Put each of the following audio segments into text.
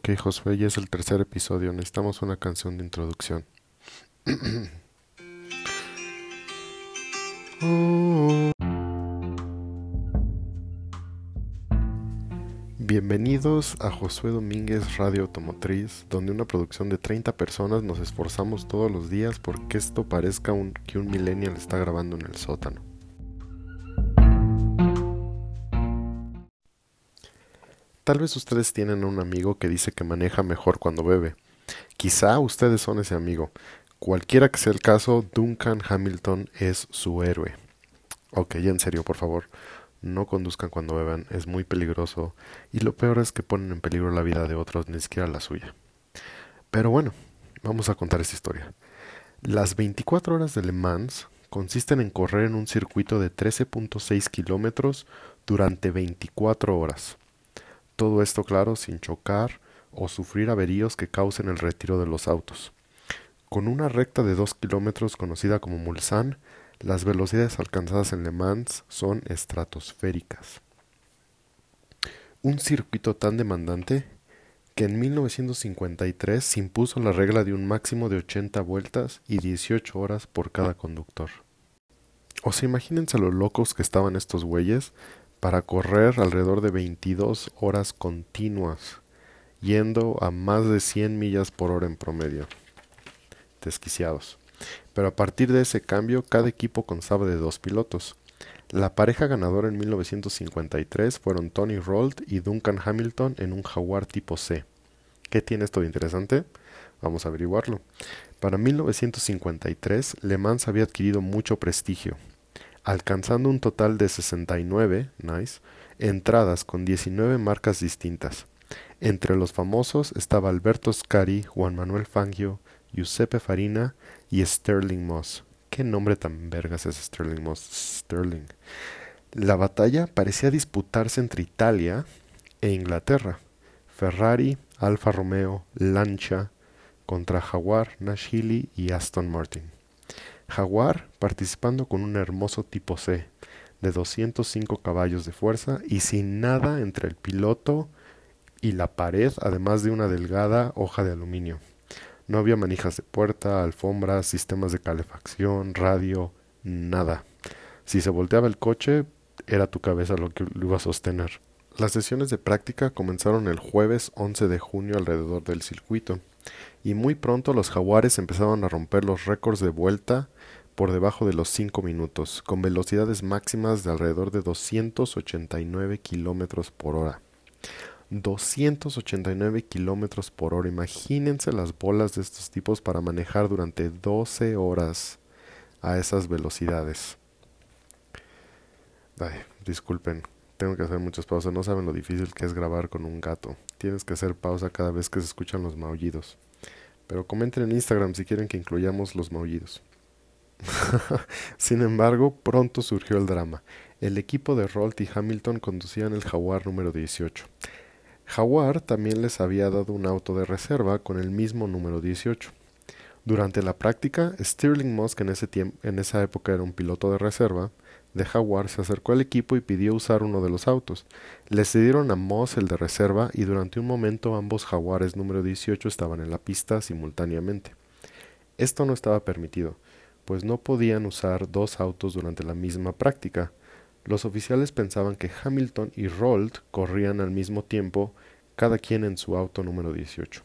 Ok, Josué, ya es el tercer episodio. Necesitamos una canción de introducción. Bienvenidos a Josué Domínguez Radio Automotriz, donde una producción de 30 personas nos esforzamos todos los días porque esto parezca un, que un millennial está grabando en el sótano. Tal vez ustedes tienen un amigo que dice que maneja mejor cuando bebe. Quizá ustedes son ese amigo. Cualquiera que sea el caso, Duncan Hamilton es su héroe. Ok, ya en serio, por favor. No conduzcan cuando beban, es muy peligroso y lo peor es que ponen en peligro la vida de otros, ni siquiera la suya. Pero bueno, vamos a contar esta historia. Las 24 horas de Le Mans consisten en correr en un circuito de 13.6 kilómetros durante 24 horas. Todo esto, claro, sin chocar o sufrir averíos que causen el retiro de los autos. Con una recta de 2 kilómetros conocida como Mulsanne, las velocidades alcanzadas en Le Mans son estratosféricas. Un circuito tan demandante que en 1953 se impuso la regla de un máximo de 80 vueltas y 18 horas por cada conductor. O sea, imagínense lo locos que estaban estos güeyes para correr alrededor de 22 horas continuas, yendo a más de 100 millas por hora en promedio. Desquiciados. Pero a partir de ese cambio, cada equipo constaba de dos pilotos. La pareja ganadora en 1953 fueron Tony Rold y Duncan Hamilton en un Jaguar tipo C. ¿Qué tiene esto de interesante? Vamos a averiguarlo. Para 1953, Le Mans había adquirido mucho prestigio, alcanzando un total de 69 nice, entradas con 19 marcas distintas. Entre los famosos estaba Alberto Scari, Juan Manuel Fangio, Giuseppe Farina y Sterling Moss. ¿Qué nombre tan vergas es Sterling Moss? Sterling. La batalla parecía disputarse entre Italia e Inglaterra. Ferrari, Alfa Romeo, Lancia contra Jaguar, Nashili y Aston Martin. Jaguar participando con un hermoso tipo C de 205 caballos de fuerza y sin nada entre el piloto y la pared, además de una delgada hoja de aluminio. No había manijas de puerta, alfombras, sistemas de calefacción, radio, nada. Si se volteaba el coche, era tu cabeza lo que lo iba a sostener. Las sesiones de práctica comenzaron el jueves 11 de junio alrededor del circuito, y muy pronto los jaguares empezaron a romper los récords de vuelta por debajo de los 5 minutos, con velocidades máximas de alrededor de 289 kilómetros por hora. 289 kilómetros por hora. Imagínense las bolas de estos tipos para manejar durante 12 horas a esas velocidades. Ay, disculpen, tengo que hacer muchas pausas. No saben lo difícil que es grabar con un gato. Tienes que hacer pausa cada vez que se escuchan los maullidos. Pero comenten en Instagram si quieren que incluyamos los maullidos. Sin embargo, pronto surgió el drama. El equipo de Rolt y Hamilton conducían el Jaguar número 18. Jaguar también les había dado un auto de reserva con el mismo número 18. Durante la práctica, Stirling que en, ese en esa época era un piloto de reserva de Jaguar, se acercó al equipo y pidió usar uno de los autos. Le cedieron a Moss el de reserva y durante un momento ambos Jaguares número 18 estaban en la pista simultáneamente. Esto no estaba permitido, pues no podían usar dos autos durante la misma práctica, los oficiales pensaban que Hamilton y Rolt corrían al mismo tiempo, cada quien en su auto número 18.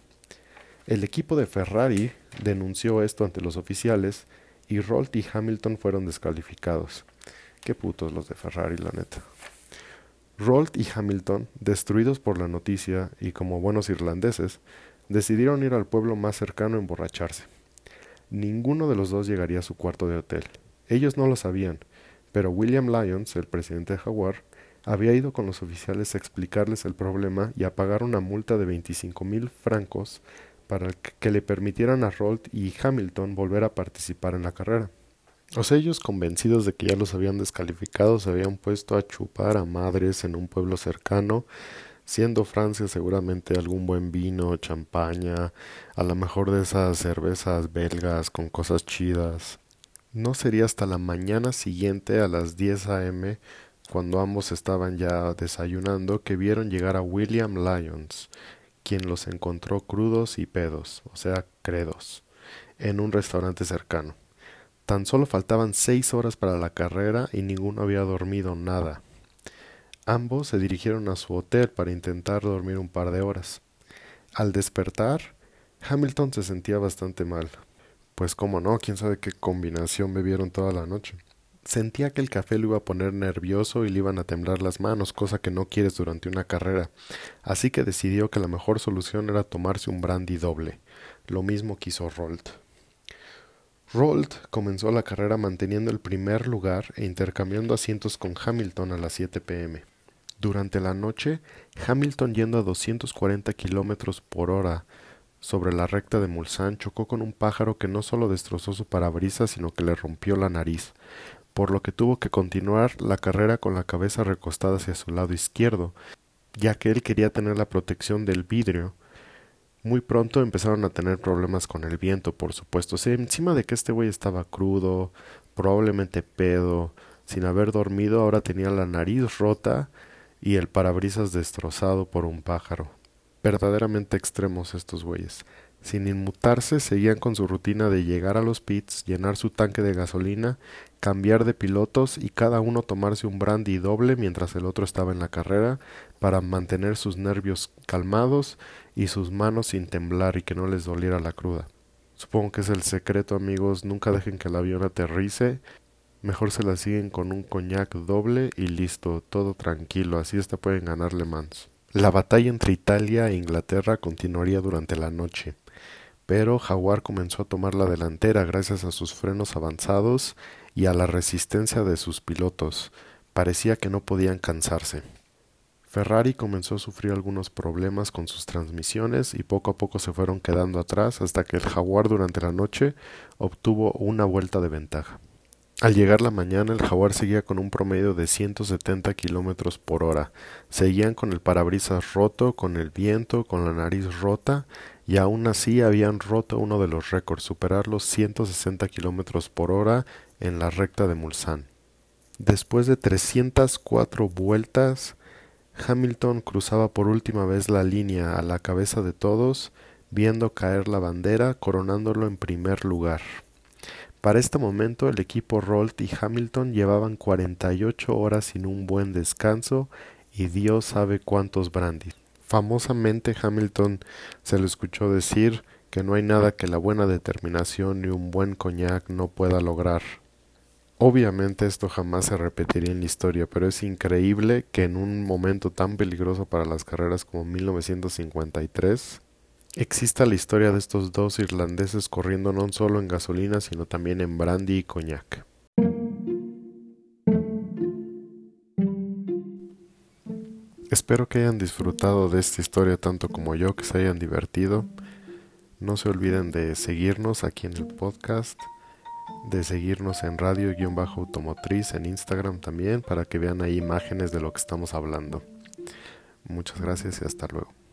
El equipo de Ferrari denunció esto ante los oficiales y Rolt y Hamilton fueron descalificados. Qué putos los de Ferrari, la neta. Rolt y Hamilton, destruidos por la noticia y como buenos irlandeses, decidieron ir al pueblo más cercano a emborracharse. Ninguno de los dos llegaría a su cuarto de hotel. Ellos no lo sabían, pero William Lyons, el presidente de Jaguar, había ido con los oficiales a explicarles el problema y a pagar una multa de 25 mil francos para que le permitieran a Rolt y Hamilton volver a participar en la carrera. O sea, ellos convencidos de que ya los habían descalificado, se habían puesto a chupar a madres en un pueblo cercano, siendo Francia seguramente algún buen vino, champaña, a lo mejor de esas cervezas belgas con cosas chidas. No sería hasta la mañana siguiente a las 10 a.m., cuando ambos estaban ya desayunando, que vieron llegar a William Lyons, quien los encontró crudos y pedos, o sea, credos, en un restaurante cercano. Tan solo faltaban seis horas para la carrera y ninguno había dormido nada. Ambos se dirigieron a su hotel para intentar dormir un par de horas. Al despertar, Hamilton se sentía bastante mal. Pues cómo no, quién sabe qué combinación bebieron toda la noche. Sentía que el café lo iba a poner nervioso y le iban a temblar las manos, cosa que no quieres durante una carrera, así que decidió que la mejor solución era tomarse un brandy doble. Lo mismo quiso Rolt. Rolt comenzó la carrera manteniendo el primer lugar e intercambiando asientos con Hamilton a las 7 pm. Durante la noche, Hamilton yendo a 240 kilómetros por hora sobre la recta de Mulsanne chocó con un pájaro que no solo destrozó su parabrisas sino que le rompió la nariz por lo que tuvo que continuar la carrera con la cabeza recostada hacia su lado izquierdo, ya que él quería tener la protección del vidrio. Muy pronto empezaron a tener problemas con el viento, por supuesto. O encima de que este güey estaba crudo, probablemente pedo, sin haber dormido, ahora tenía la nariz rota y el parabrisas destrozado por un pájaro. Verdaderamente extremos estos güeyes. Sin inmutarse, seguían con su rutina de llegar a los pits, llenar su tanque de gasolina, cambiar de pilotos y cada uno tomarse un brandy doble mientras el otro estaba en la carrera para mantener sus nervios calmados y sus manos sin temblar y que no les doliera la cruda. Supongo que es el secreto, amigos, nunca dejen que el avión aterrice, mejor se la siguen con un coñac doble y listo, todo tranquilo, así hasta pueden ganarle mans. La batalla entre Italia e Inglaterra continuaría durante la noche pero Jaguar comenzó a tomar la delantera gracias a sus frenos avanzados y a la resistencia de sus pilotos. Parecía que no podían cansarse. Ferrari comenzó a sufrir algunos problemas con sus transmisiones y poco a poco se fueron quedando atrás hasta que el Jaguar durante la noche obtuvo una vuelta de ventaja. Al llegar la mañana el jaguar seguía con un promedio de 170 kilómetros por hora. Seguían con el parabrisas roto, con el viento, con la nariz rota y aún así habían roto uno de los récords, superar los 160 kilómetros por hora en la recta de Mulsanne. Después de 304 vueltas, Hamilton cruzaba por última vez la línea a la cabeza de todos, viendo caer la bandera, coronándolo en primer lugar. Para este momento el equipo Rolt y Hamilton llevaban 48 horas sin un buen descanso y Dios sabe cuántos brandis. Famosamente Hamilton se le escuchó decir que no hay nada que la buena determinación ni un buen coñac no pueda lograr. Obviamente esto jamás se repetiría en la historia, pero es increíble que en un momento tan peligroso para las carreras como 1953 exista la historia de estos dos irlandeses corriendo no solo en gasolina, sino también en brandy y coñac. Espero que hayan disfrutado de esta historia tanto como yo, que se hayan divertido. No se olviden de seguirnos aquí en el podcast, de seguirnos en radio-automotriz en Instagram también para que vean ahí imágenes de lo que estamos hablando. Muchas gracias y hasta luego.